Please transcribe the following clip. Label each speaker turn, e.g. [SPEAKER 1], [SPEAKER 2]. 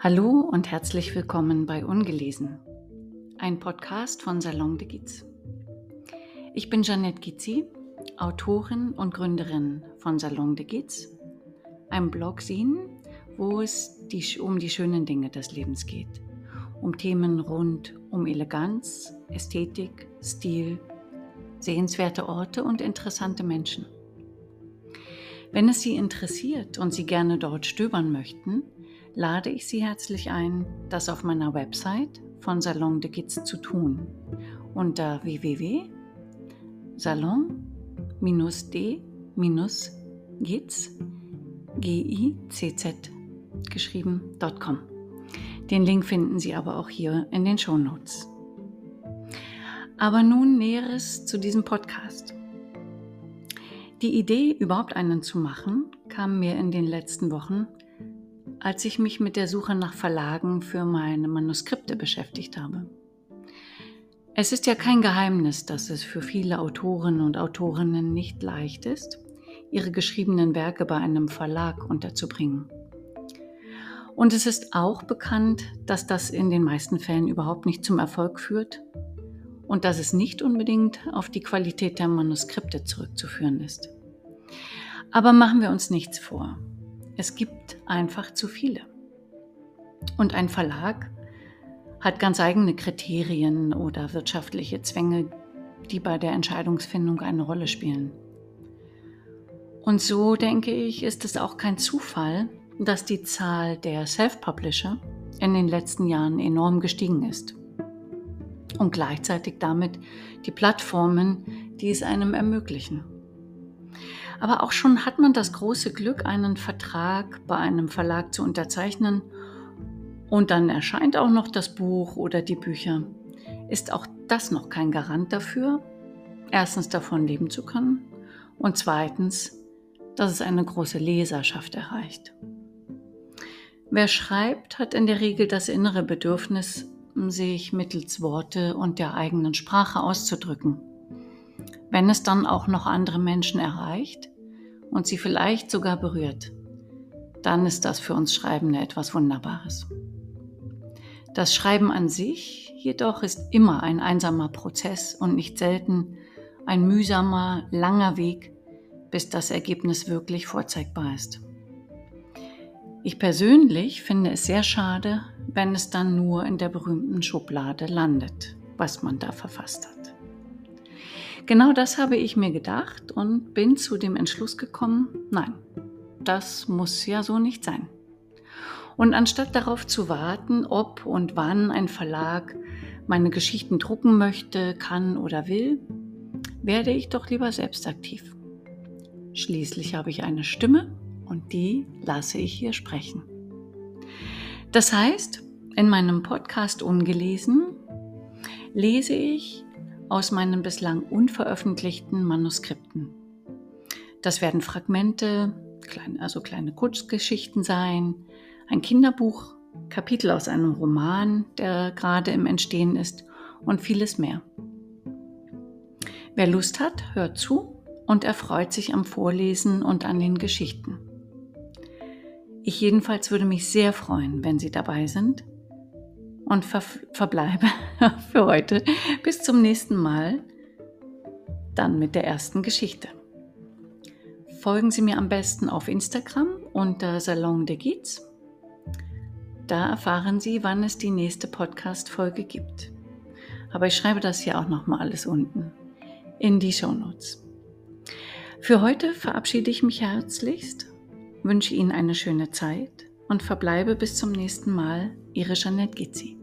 [SPEAKER 1] Hallo und herzlich willkommen bei Ungelesen, ein Podcast von Salon de Giz. Ich bin Janette Gizzi, Autorin und Gründerin von Salon de Giz, einem Blogzine, wo es die, um die schönen Dinge des Lebens geht, um Themen rund um Eleganz, Ästhetik, Stil, sehenswerte Orte und interessante Menschen. Wenn es Sie interessiert und Sie gerne dort stöbern möchten, lade ich Sie herzlich ein, das auf meiner Website von Salon de Giz zu tun. Unter www.salon-d-giz G-I-C-Z geschrieben.com. Den Link finden Sie aber auch hier in den Show Notes. Aber nun Näheres zu diesem Podcast. Die Idee, überhaupt einen zu machen, kam mir in den letzten Wochen, als ich mich mit der Suche nach Verlagen für meine Manuskripte beschäftigt habe. Es ist ja kein Geheimnis, dass es für viele Autoren und Autorinnen nicht leicht ist, ihre geschriebenen Werke bei einem Verlag unterzubringen. Und es ist auch bekannt, dass das in den meisten Fällen überhaupt nicht zum Erfolg führt und dass es nicht unbedingt auf die Qualität der Manuskripte zurückzuführen ist. Aber machen wir uns nichts vor. Es gibt einfach zu viele. Und ein Verlag hat ganz eigene Kriterien oder wirtschaftliche Zwänge, die bei der Entscheidungsfindung eine Rolle spielen. Und so denke ich, ist es auch kein Zufall, dass die Zahl der Self-Publisher in den letzten Jahren enorm gestiegen ist. Und gleichzeitig damit die Plattformen, die es einem ermöglichen. Aber auch schon hat man das große Glück, einen Vertrag bei einem Verlag zu unterzeichnen und dann erscheint auch noch das Buch oder die Bücher. Ist auch das noch kein Garant dafür, erstens davon leben zu können und zweitens, dass es eine große Leserschaft erreicht. Wer schreibt, hat in der Regel das innere Bedürfnis, sich mittels Worte und der eigenen Sprache auszudrücken. Wenn es dann auch noch andere Menschen erreicht und sie vielleicht sogar berührt, dann ist das für uns Schreibende etwas Wunderbares. Das Schreiben an sich jedoch ist immer ein einsamer Prozess und nicht selten ein mühsamer, langer Weg, bis das Ergebnis wirklich vorzeigbar ist. Ich persönlich finde es sehr schade, wenn es dann nur in der berühmten Schublade landet, was man da verfasst hat. Genau das habe ich mir gedacht und bin zu dem Entschluss gekommen, nein, das muss ja so nicht sein. Und anstatt darauf zu warten, ob und wann ein Verlag meine Geschichten drucken möchte, kann oder will, werde ich doch lieber selbst aktiv. Schließlich habe ich eine Stimme und die lasse ich hier sprechen. Das heißt, in meinem Podcast Ungelesen lese ich aus meinen bislang unveröffentlichten Manuskripten. Das werden Fragmente, also kleine Kurzgeschichten sein, ein Kinderbuch, Kapitel aus einem Roman, der gerade im Entstehen ist und vieles mehr. Wer Lust hat, hört zu und erfreut sich am Vorlesen und an den Geschichten. Ich jedenfalls würde mich sehr freuen, wenn Sie dabei sind und ver verbleibe für heute bis zum nächsten Mal, dann mit der ersten Geschichte. Folgen Sie mir am besten auf Instagram unter Salon de Giz. Da erfahren Sie, wann es die nächste Podcast-Folge gibt. Aber ich schreibe das hier auch nochmal alles unten in die Show Notes. Für heute verabschiede ich mich herzlichst, wünsche Ihnen eine schöne Zeit und verbleibe bis zum nächsten Mal. Ihre Jeanette Gizzi.